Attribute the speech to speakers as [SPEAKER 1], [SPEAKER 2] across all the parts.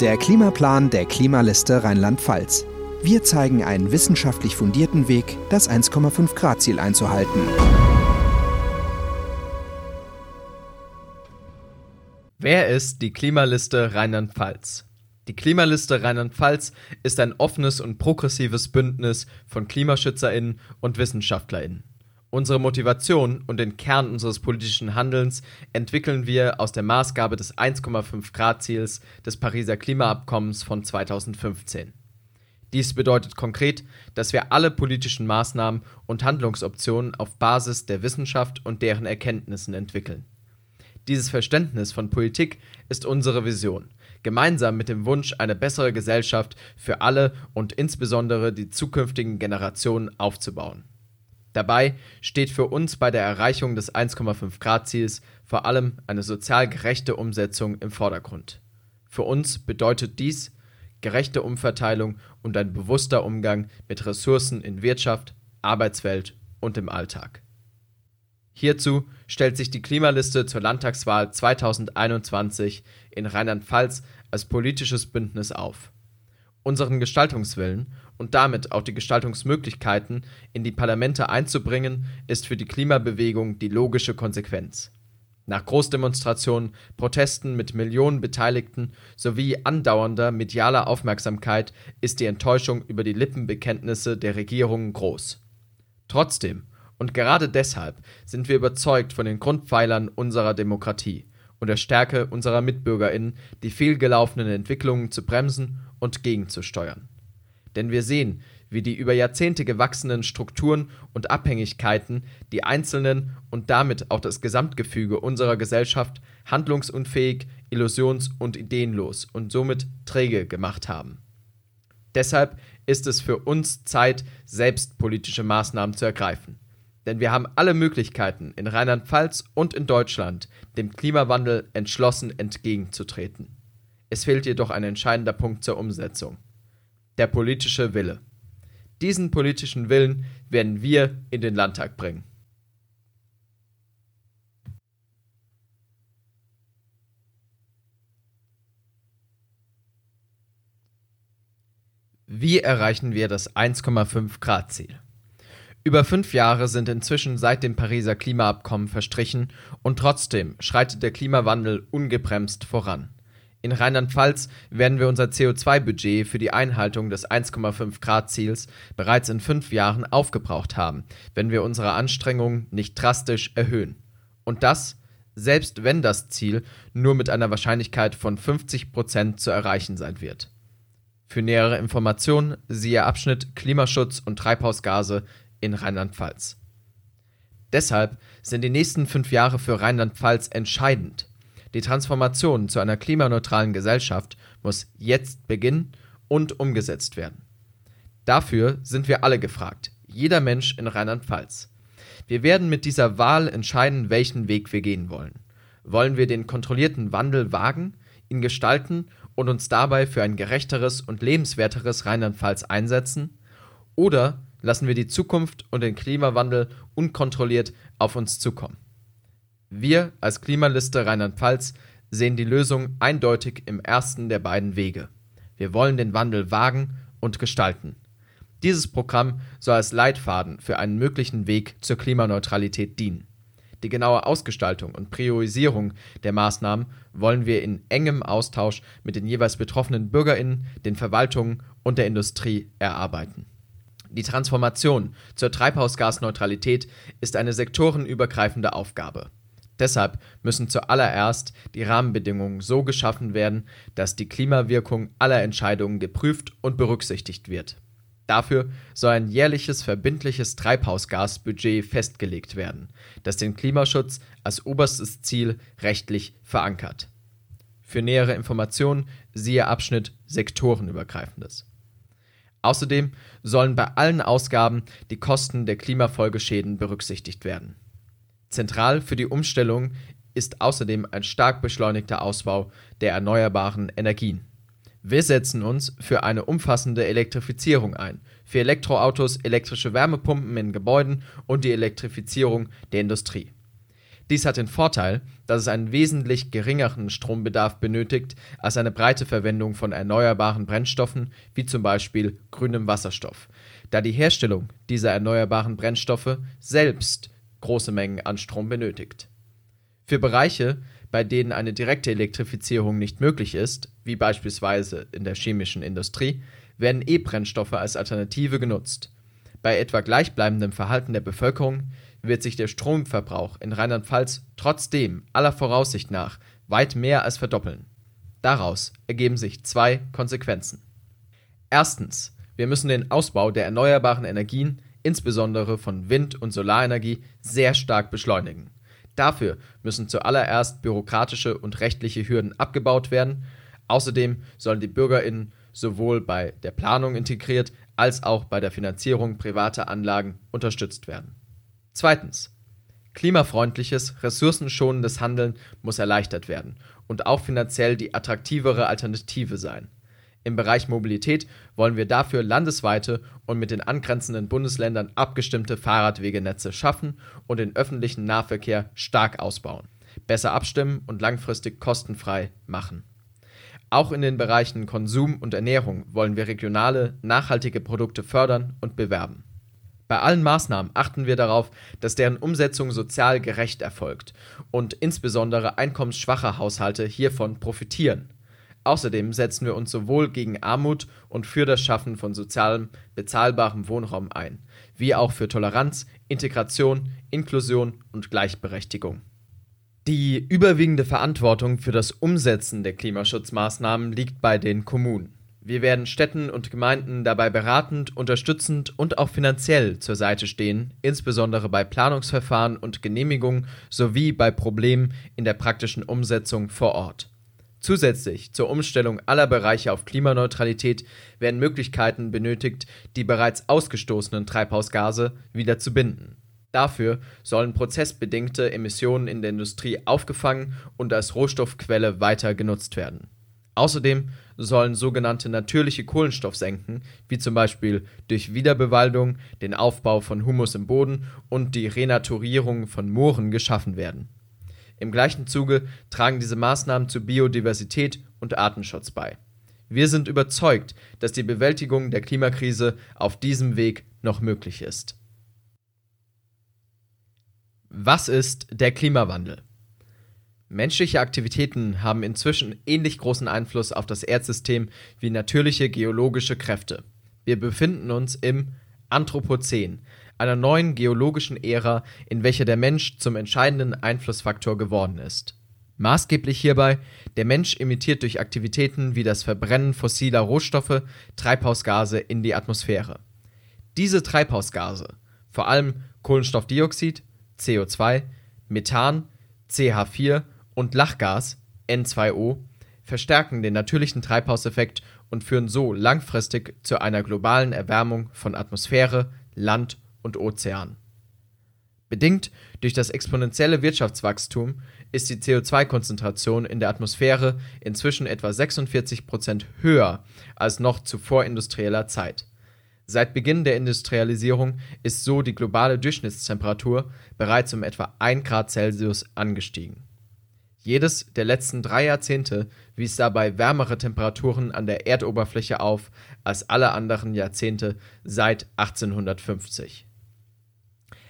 [SPEAKER 1] Der Klimaplan der Klimaliste Rheinland-Pfalz. Wir zeigen einen wissenschaftlich fundierten Weg, das 1,5 Grad Ziel einzuhalten.
[SPEAKER 2] Wer ist die Klimaliste Rheinland-Pfalz? Die Klimaliste Rheinland-Pfalz ist ein offenes und progressives Bündnis von KlimaschützerInnen und WissenschaftlerInnen. Unsere Motivation und den Kern unseres politischen Handelns entwickeln wir aus der Maßgabe des 1,5 Grad Ziels des Pariser Klimaabkommens von 2015. Dies bedeutet konkret, dass wir alle politischen Maßnahmen und Handlungsoptionen auf Basis der Wissenschaft und deren Erkenntnissen entwickeln. Dieses Verständnis von Politik ist unsere Vision, gemeinsam mit dem Wunsch, eine bessere Gesellschaft für alle und insbesondere die zukünftigen Generationen aufzubauen. Dabei steht für uns bei der Erreichung des 1,5 Grad Ziels vor allem eine sozial gerechte Umsetzung im Vordergrund. Für uns bedeutet dies gerechte Umverteilung und ein bewusster Umgang mit Ressourcen in Wirtschaft, Arbeitswelt und im Alltag. Hierzu stellt sich die Klimaliste zur Landtagswahl 2021 in Rheinland-Pfalz als politisches Bündnis auf. Unseren Gestaltungswillen und damit auch die Gestaltungsmöglichkeiten in die Parlamente einzubringen, ist für die Klimabewegung die logische Konsequenz. Nach Großdemonstrationen, Protesten mit Millionen Beteiligten sowie andauernder medialer Aufmerksamkeit ist die Enttäuschung über die Lippenbekenntnisse der Regierungen groß. Trotzdem und gerade deshalb sind wir überzeugt von den Grundpfeilern unserer Demokratie und der Stärke unserer Mitbürgerinnen, die fehlgelaufenen Entwicklungen zu bremsen und gegenzusteuern. Denn wir sehen, wie die über Jahrzehnte gewachsenen Strukturen und Abhängigkeiten die Einzelnen und damit auch das Gesamtgefüge unserer Gesellschaft handlungsunfähig, illusions- und ideenlos und somit träge gemacht haben. Deshalb ist es für uns Zeit, selbst politische Maßnahmen zu ergreifen. Denn wir haben alle Möglichkeiten, in Rheinland-Pfalz und in Deutschland dem Klimawandel entschlossen entgegenzutreten. Es fehlt jedoch ein entscheidender Punkt zur Umsetzung. Der politische Wille. Diesen politischen Willen werden wir in den Landtag bringen. Wie erreichen wir das 1,5 Grad Ziel? Über fünf Jahre sind inzwischen seit dem Pariser Klimaabkommen verstrichen und trotzdem schreitet der Klimawandel ungebremst voran. In Rheinland-Pfalz werden wir unser CO2-Budget für die Einhaltung des 1,5 Grad Ziels bereits in fünf Jahren aufgebraucht haben, wenn wir unsere Anstrengungen nicht drastisch erhöhen. Und das, selbst wenn das Ziel nur mit einer Wahrscheinlichkeit von 50 Prozent zu erreichen sein wird. Für nähere Informationen siehe Abschnitt Klimaschutz und Treibhausgase in Rheinland-Pfalz. Deshalb sind die nächsten fünf Jahre für Rheinland-Pfalz entscheidend. Die Transformation zu einer klimaneutralen Gesellschaft muss jetzt beginnen und umgesetzt werden. Dafür sind wir alle gefragt, jeder Mensch in Rheinland-Pfalz. Wir werden mit dieser Wahl entscheiden, welchen Weg wir gehen wollen. Wollen wir den kontrollierten Wandel wagen, ihn gestalten und uns dabei für ein gerechteres und lebenswerteres Rheinland-Pfalz einsetzen? Oder lassen wir die Zukunft und den Klimawandel unkontrolliert auf uns zukommen. Wir als Klimaliste Rheinland-Pfalz sehen die Lösung eindeutig im ersten der beiden Wege. Wir wollen den Wandel wagen und gestalten. Dieses Programm soll als Leitfaden für einen möglichen Weg zur Klimaneutralität dienen. Die genaue Ausgestaltung und Priorisierung der Maßnahmen wollen wir in engem Austausch mit den jeweils betroffenen Bürgerinnen, den Verwaltungen und der Industrie erarbeiten. Die Transformation zur Treibhausgasneutralität ist eine sektorenübergreifende Aufgabe. Deshalb müssen zuallererst die Rahmenbedingungen so geschaffen werden, dass die Klimawirkung aller Entscheidungen geprüft und berücksichtigt wird. Dafür soll ein jährliches verbindliches Treibhausgasbudget festgelegt werden, das den Klimaschutz als oberstes Ziel rechtlich verankert. Für nähere Informationen siehe Abschnitt Sektorenübergreifendes. Außerdem sollen bei allen Ausgaben die Kosten der Klimafolgeschäden berücksichtigt werden. Zentral für die Umstellung ist außerdem ein stark beschleunigter Ausbau der erneuerbaren Energien. Wir setzen uns für eine umfassende Elektrifizierung ein, für Elektroautos, elektrische Wärmepumpen in Gebäuden und die Elektrifizierung der Industrie. Dies hat den Vorteil, dass es einen wesentlich geringeren Strombedarf benötigt als eine breite Verwendung von erneuerbaren Brennstoffen wie zum Beispiel grünem Wasserstoff, da die Herstellung dieser erneuerbaren Brennstoffe selbst große Mengen an Strom benötigt. Für Bereiche, bei denen eine direkte Elektrifizierung nicht möglich ist, wie beispielsweise in der chemischen Industrie, werden E-Brennstoffe als Alternative genutzt. Bei etwa gleichbleibendem Verhalten der Bevölkerung wird sich der Stromverbrauch in Rheinland-Pfalz trotzdem aller Voraussicht nach weit mehr als verdoppeln. Daraus ergeben sich zwei Konsequenzen. Erstens, wir müssen den Ausbau der erneuerbaren Energien, insbesondere von Wind- und Solarenergie, sehr stark beschleunigen. Dafür müssen zuallererst bürokratische und rechtliche Hürden abgebaut werden. Außerdem sollen die Bürgerinnen sowohl bei der Planung integriert als auch bei der Finanzierung privater Anlagen unterstützt werden. Zweitens. Klimafreundliches, ressourcenschonendes Handeln muss erleichtert werden und auch finanziell die attraktivere Alternative sein. Im Bereich Mobilität wollen wir dafür landesweite und mit den angrenzenden Bundesländern abgestimmte Fahrradwegenetze schaffen und den öffentlichen Nahverkehr stark ausbauen, besser abstimmen und langfristig kostenfrei machen. Auch in den Bereichen Konsum und Ernährung wollen wir regionale, nachhaltige Produkte fördern und bewerben. Bei allen Maßnahmen achten wir darauf, dass deren Umsetzung sozial gerecht erfolgt und insbesondere einkommensschwache Haushalte hiervon profitieren. Außerdem setzen wir uns sowohl gegen Armut und für das Schaffen von sozialem bezahlbarem Wohnraum ein, wie auch für Toleranz, Integration, Inklusion und Gleichberechtigung. Die überwiegende Verantwortung für das Umsetzen der Klimaschutzmaßnahmen liegt bei den Kommunen. Wir werden Städten und Gemeinden dabei beratend, unterstützend und auch finanziell zur Seite stehen, insbesondere bei Planungsverfahren und Genehmigungen sowie bei Problemen in der praktischen Umsetzung vor Ort. Zusätzlich zur Umstellung aller Bereiche auf Klimaneutralität werden Möglichkeiten benötigt, die bereits ausgestoßenen Treibhausgase wieder zu binden. Dafür sollen prozessbedingte Emissionen in der Industrie aufgefangen und als Rohstoffquelle weiter genutzt werden. Außerdem sollen sogenannte natürliche Kohlenstoffsenken, wie zum Beispiel durch Wiederbewaldung, den Aufbau von Humus im Boden und die Renaturierung von Mooren geschaffen werden. Im gleichen Zuge tragen diese Maßnahmen zu Biodiversität und Artenschutz bei. Wir sind überzeugt, dass die Bewältigung der Klimakrise auf diesem Weg noch möglich ist. Was ist der Klimawandel? Menschliche Aktivitäten haben inzwischen ähnlich großen Einfluss auf das Erdsystem wie natürliche geologische Kräfte. Wir befinden uns im Anthropozän, einer neuen geologischen Ära, in welcher der Mensch zum entscheidenden Einflussfaktor geworden ist. Maßgeblich hierbei, der Mensch emittiert durch Aktivitäten wie das Verbrennen fossiler Rohstoffe Treibhausgase in die Atmosphäre. Diese Treibhausgase, vor allem Kohlenstoffdioxid, CO2, Methan, CH4 und Lachgas N2O verstärken den natürlichen Treibhauseffekt und führen so langfristig zu einer globalen Erwärmung von Atmosphäre, Land und Ozean. Bedingt durch das exponentielle Wirtschaftswachstum ist die CO2-Konzentration in der Atmosphäre inzwischen etwa 46 Prozent höher als noch zu vorindustrieller Zeit. Seit Beginn der Industrialisierung ist so die globale Durchschnittstemperatur bereits um etwa 1 Grad Celsius angestiegen jedes der letzten drei Jahrzehnte wies dabei wärmere Temperaturen an der Erdoberfläche auf als alle anderen Jahrzehnte seit 1850.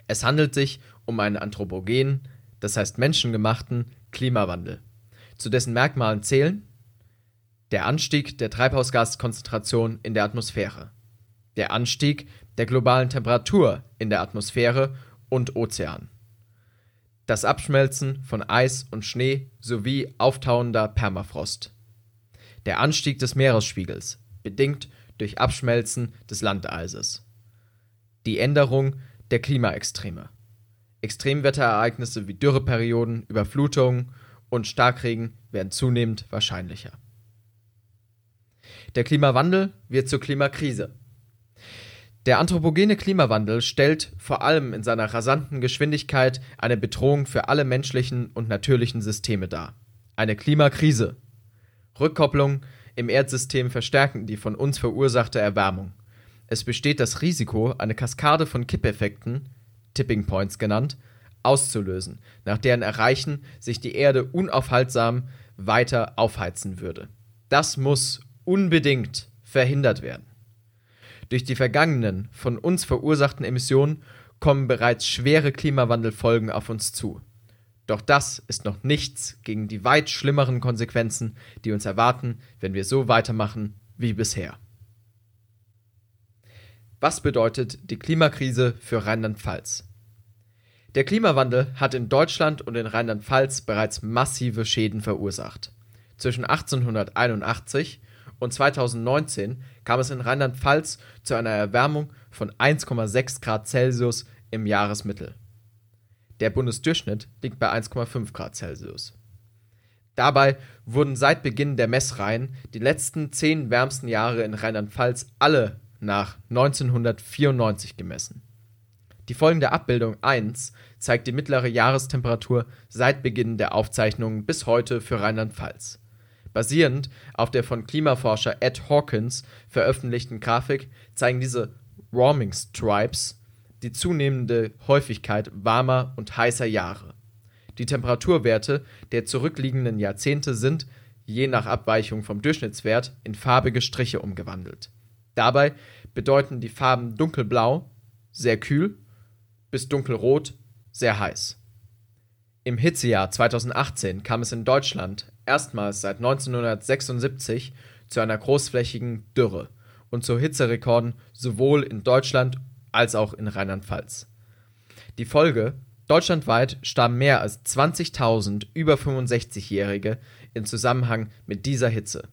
[SPEAKER 2] Es handelt sich um einen anthropogenen, das heißt menschengemachten, Klimawandel, zu dessen Merkmalen zählen der Anstieg der Treibhausgaskonzentration in der Atmosphäre, der Anstieg der globalen Temperatur in der Atmosphäre und Ozean das Abschmelzen von Eis und Schnee sowie auftauender Permafrost. Der Anstieg des Meeresspiegels, bedingt durch Abschmelzen des Landeises. Die Änderung der Klimaextreme. Extremwetterereignisse wie Dürreperioden, Überflutungen und Starkregen werden zunehmend wahrscheinlicher. Der Klimawandel wird zur Klimakrise. Der anthropogene Klimawandel stellt vor allem in seiner rasanten Geschwindigkeit eine Bedrohung für alle menschlichen und natürlichen Systeme dar. Eine Klimakrise. Rückkopplungen im Erdsystem verstärken die von uns verursachte Erwärmung. Es besteht das Risiko, eine Kaskade von Kippeffekten, Tipping Points genannt, auszulösen, nach deren Erreichen sich die Erde unaufhaltsam weiter aufheizen würde. Das muss unbedingt verhindert werden. Durch die vergangenen, von uns verursachten Emissionen kommen bereits schwere Klimawandelfolgen auf uns zu. Doch das ist noch nichts gegen die weit schlimmeren Konsequenzen, die uns erwarten, wenn wir so weitermachen wie bisher. Was bedeutet die Klimakrise für Rheinland-Pfalz? Der Klimawandel hat in Deutschland und in Rheinland-Pfalz bereits massive Schäden verursacht. Zwischen 1881 und 2019 kam es in Rheinland-Pfalz zu einer Erwärmung von 1,6 Grad Celsius im Jahresmittel. Der Bundesdurchschnitt liegt bei 1,5 Grad Celsius. Dabei wurden seit Beginn der Messreihen die letzten zehn wärmsten Jahre in Rheinland-Pfalz alle nach 1994 gemessen. Die folgende Abbildung 1 zeigt die mittlere Jahrestemperatur seit Beginn der Aufzeichnungen bis heute für Rheinland-Pfalz. Basierend auf der von Klimaforscher Ed Hawkins veröffentlichten Grafik zeigen diese Warming Stripes die zunehmende Häufigkeit warmer und heißer Jahre. Die Temperaturwerte der zurückliegenden Jahrzehnte sind, je nach Abweichung vom Durchschnittswert, in farbige Striche umgewandelt. Dabei bedeuten die Farben dunkelblau sehr kühl bis dunkelrot sehr heiß. Im Hitzejahr 2018 kam es in Deutschland erstmals seit 1976 zu einer großflächigen Dürre und zu Hitzerekorden sowohl in Deutschland als auch in Rheinland-Pfalz. Die Folge: Deutschlandweit starben mehr als 20.000 über 65-Jährige in Zusammenhang mit dieser Hitze.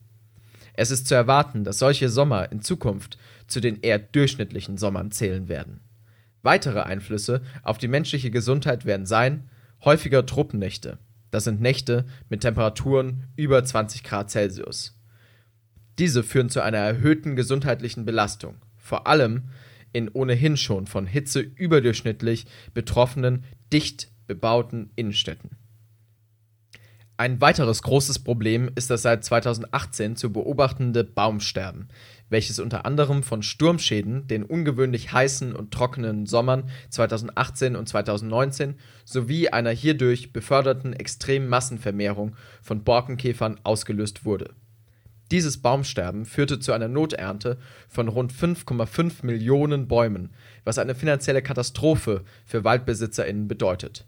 [SPEAKER 2] Es ist zu erwarten, dass solche Sommer in Zukunft zu den eher durchschnittlichen Sommern zählen werden. Weitere Einflüsse auf die menschliche Gesundheit werden sein häufiger Truppennächte das sind Nächte mit Temperaturen über 20 Grad Celsius. Diese führen zu einer erhöhten gesundheitlichen Belastung, vor allem in ohnehin schon von Hitze überdurchschnittlich betroffenen, dicht bebauten Innenstädten. Ein weiteres großes Problem ist das seit 2018 zu beobachtende Baumsterben, welches unter anderem von Sturmschäden, den ungewöhnlich heißen und trockenen Sommern 2018 und 2019 sowie einer hierdurch beförderten extremen Massenvermehrung von Borkenkäfern ausgelöst wurde. Dieses Baumsterben führte zu einer Noternte von rund 5,5 Millionen Bäumen, was eine finanzielle Katastrophe für WaldbesitzerInnen bedeutet.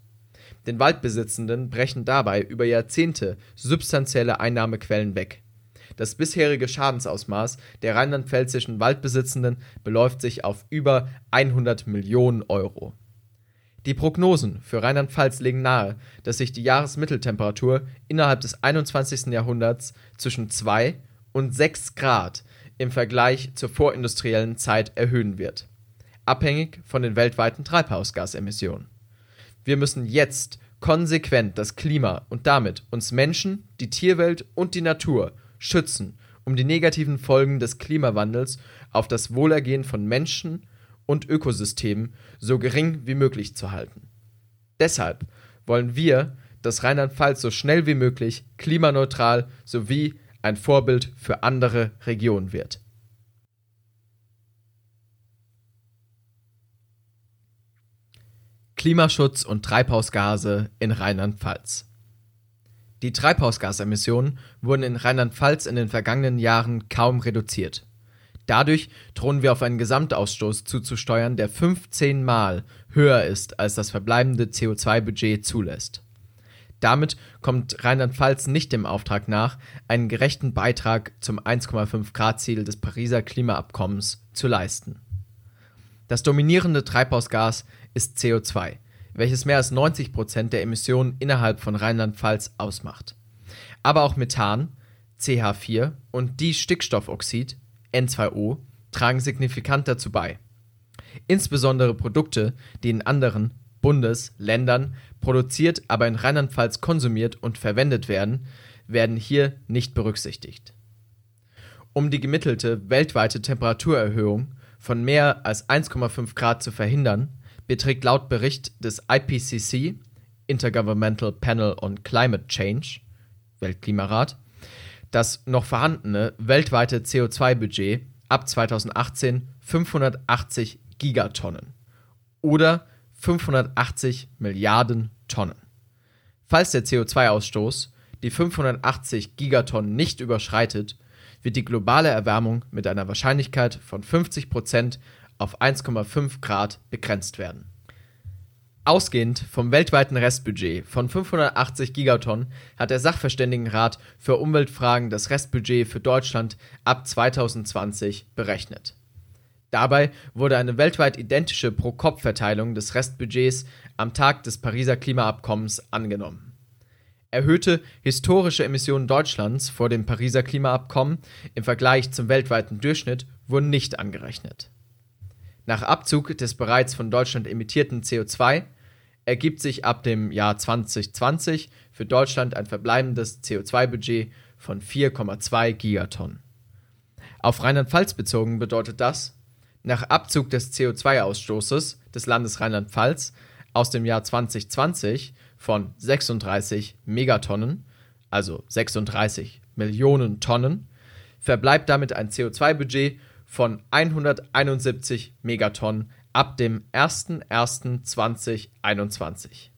[SPEAKER 2] Den Waldbesitzenden brechen dabei über Jahrzehnte substanzielle Einnahmequellen weg das bisherige Schadensausmaß der rheinland-pfälzischen Waldbesitzenden beläuft sich auf über 100 Millionen Euro. Die Prognosen für Rheinland-Pfalz legen nahe, dass sich die Jahresmitteltemperatur innerhalb des 21. Jahrhunderts zwischen 2 und 6 Grad im Vergleich zur vorindustriellen Zeit erhöhen wird, abhängig von den weltweiten Treibhausgasemissionen. Wir müssen jetzt konsequent das Klima und damit uns Menschen, die Tierwelt und die Natur schützen, um die negativen Folgen des Klimawandels auf das Wohlergehen von Menschen und Ökosystemen so gering wie möglich zu halten. Deshalb wollen wir, dass Rheinland-Pfalz so schnell wie möglich klimaneutral sowie ein Vorbild für andere Regionen wird. Klimaschutz und Treibhausgase in Rheinland-Pfalz die Treibhausgasemissionen wurden in Rheinland-Pfalz in den vergangenen Jahren kaum reduziert. Dadurch drohen wir auf einen Gesamtausstoß zuzusteuern, der 15 Mal höher ist, als das verbleibende CO2-Budget zulässt. Damit kommt Rheinland-Pfalz nicht dem Auftrag nach, einen gerechten Beitrag zum 1,5 Grad-Ziel des Pariser Klimaabkommens zu leisten. Das dominierende Treibhausgas ist CO2, welches mehr als 90 Prozent der Emissionen innerhalb von Rheinland-Pfalz ausmacht. Aber auch Methan, CH4 und Stickstoffoxid, N2O, tragen signifikant dazu bei. Insbesondere Produkte, die in anderen Bundes-, Ländern produziert, aber in Rheinland-Pfalz konsumiert und verwendet werden, werden hier nicht berücksichtigt. Um die gemittelte weltweite Temperaturerhöhung von mehr als 1,5 Grad zu verhindern, beträgt laut Bericht des IPCC Intergovernmental Panel on Climate Change Weltklimarat das noch vorhandene weltweite CO2-Budget ab 2018 580 Gigatonnen oder 580 Milliarden Tonnen. Falls der CO2-Ausstoß die 580 Gigatonnen nicht überschreitet, wird die globale Erwärmung mit einer Wahrscheinlichkeit von 50 Prozent auf 1,5 Grad begrenzt werden. Ausgehend vom weltweiten Restbudget von 580 Gigatonnen hat der Sachverständigenrat für Umweltfragen das Restbudget für Deutschland ab 2020 berechnet. Dabei wurde eine weltweit identische Pro-Kopf-Verteilung des Restbudgets am Tag des Pariser Klimaabkommens angenommen. Erhöhte historische Emissionen Deutschlands vor dem Pariser Klimaabkommen im Vergleich zum weltweiten Durchschnitt wurden nicht angerechnet. Nach Abzug des bereits von Deutschland emittierten CO2 ergibt sich ab dem Jahr 2020 für Deutschland ein verbleibendes CO2-Budget von 4,2 Gigatonnen. Auf Rheinland-Pfalz bezogen bedeutet das, nach Abzug des CO2-Ausstoßes des Landes Rheinland-Pfalz aus dem Jahr 2020 von 36 Megatonnen, also 36 Millionen Tonnen, verbleibt damit ein CO2-Budget von 171 Megatonnen ab dem 01.01.2021.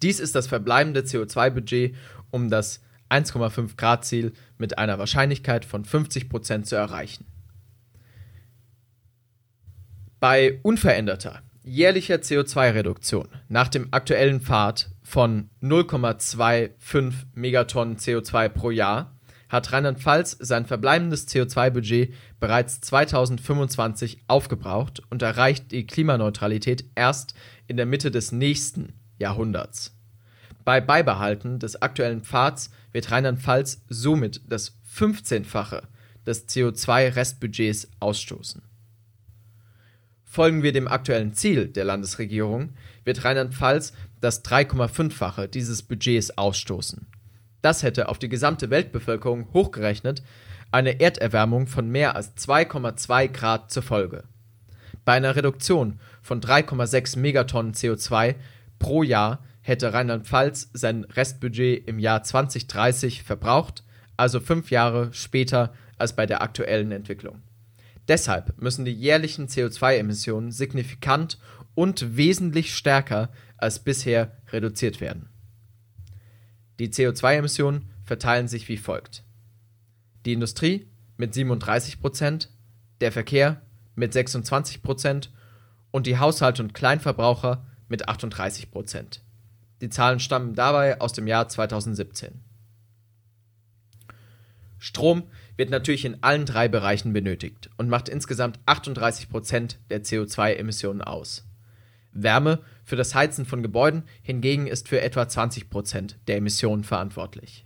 [SPEAKER 2] Dies ist das verbleibende CO2-Budget, um das 1,5 Grad Ziel mit einer Wahrscheinlichkeit von 50 Prozent zu erreichen. Bei unveränderter jährlicher CO2-Reduktion nach dem aktuellen Pfad von 0,25 Megatonnen CO2 pro Jahr hat Rheinland-Pfalz sein verbleibendes CO2-Budget bereits 2025 aufgebraucht und erreicht die Klimaneutralität erst in der Mitte des nächsten Jahrhunderts. Bei Beibehalten des aktuellen Pfads wird Rheinland-Pfalz somit das 15-fache des CO2-Restbudgets ausstoßen. Folgen wir dem aktuellen Ziel der Landesregierung, wird Rheinland-Pfalz das 3,5-fache dieses Budgets ausstoßen. Das hätte auf die gesamte Weltbevölkerung hochgerechnet eine Erderwärmung von mehr als 2,2 Grad zur Folge. Bei einer Reduktion von 3,6 Megatonnen CO2 pro Jahr hätte Rheinland-Pfalz sein Restbudget im Jahr 2030 verbraucht, also fünf Jahre später als bei der aktuellen Entwicklung. Deshalb müssen die jährlichen CO2-Emissionen signifikant und wesentlich stärker als bisher reduziert werden. Die CO2-Emissionen verteilen sich wie folgt. Die Industrie mit 37 Prozent, der Verkehr mit 26 Prozent und die Haushalte und Kleinverbraucher mit 38 Prozent. Die Zahlen stammen dabei aus dem Jahr 2017. Strom wird natürlich in allen drei Bereichen benötigt und macht insgesamt 38 Prozent der CO2-Emissionen aus. Wärme für das Heizen von Gebäuden hingegen ist für etwa 20 Prozent der Emissionen verantwortlich.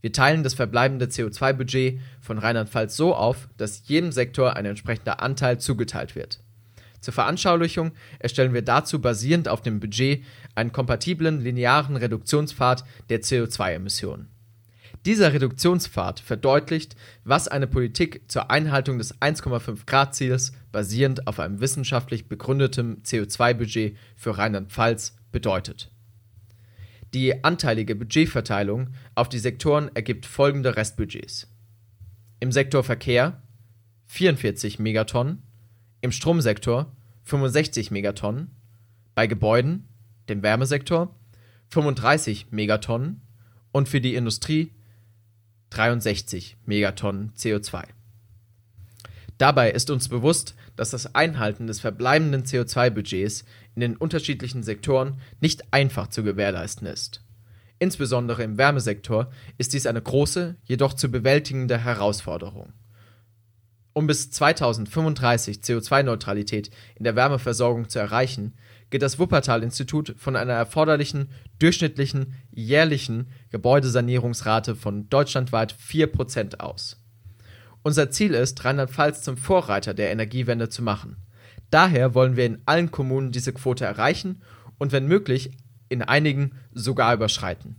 [SPEAKER 2] Wir teilen das verbleibende CO2-Budget von Rheinland-Pfalz so auf, dass jedem Sektor ein entsprechender Anteil zugeteilt wird. Zur Veranschaulichung erstellen wir dazu basierend auf dem Budget einen kompatiblen linearen Reduktionspfad der CO2-Emissionen. Dieser Reduktionspfad verdeutlicht, was eine Politik zur Einhaltung des 1,5 Grad Ziels basierend auf einem wissenschaftlich begründeten CO2-Budget für Rheinland-Pfalz bedeutet. Die anteilige Budgetverteilung auf die Sektoren ergibt folgende Restbudgets. Im Sektor Verkehr 44 Megatonnen, im Stromsektor 65 Megatonnen, bei Gebäuden, dem Wärmesektor 35 Megatonnen und für die Industrie 63 Megatonnen CO2. Dabei ist uns bewusst, dass das Einhalten des verbleibenden CO2-Budgets in den unterschiedlichen Sektoren nicht einfach zu gewährleisten ist. Insbesondere im Wärmesektor ist dies eine große, jedoch zu bewältigende Herausforderung. Um bis 2035 CO2-Neutralität in der Wärmeversorgung zu erreichen, geht das Wuppertal-Institut von einer erforderlichen durchschnittlichen jährlichen Gebäudesanierungsrate von deutschlandweit 4% aus. Unser Ziel ist, Rheinland-Pfalz zum Vorreiter der Energiewende zu machen. Daher wollen wir in allen Kommunen diese Quote erreichen und wenn möglich in einigen sogar überschreiten.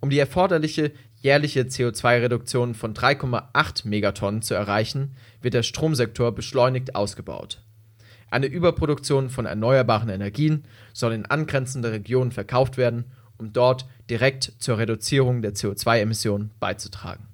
[SPEAKER 2] Um die erforderliche jährliche CO2-Reduktion von 3,8 Megatonnen zu erreichen, wird der Stromsektor beschleunigt ausgebaut. Eine Überproduktion von erneuerbaren Energien soll in angrenzende Regionen verkauft werden, um dort direkt zur Reduzierung der CO2-Emissionen beizutragen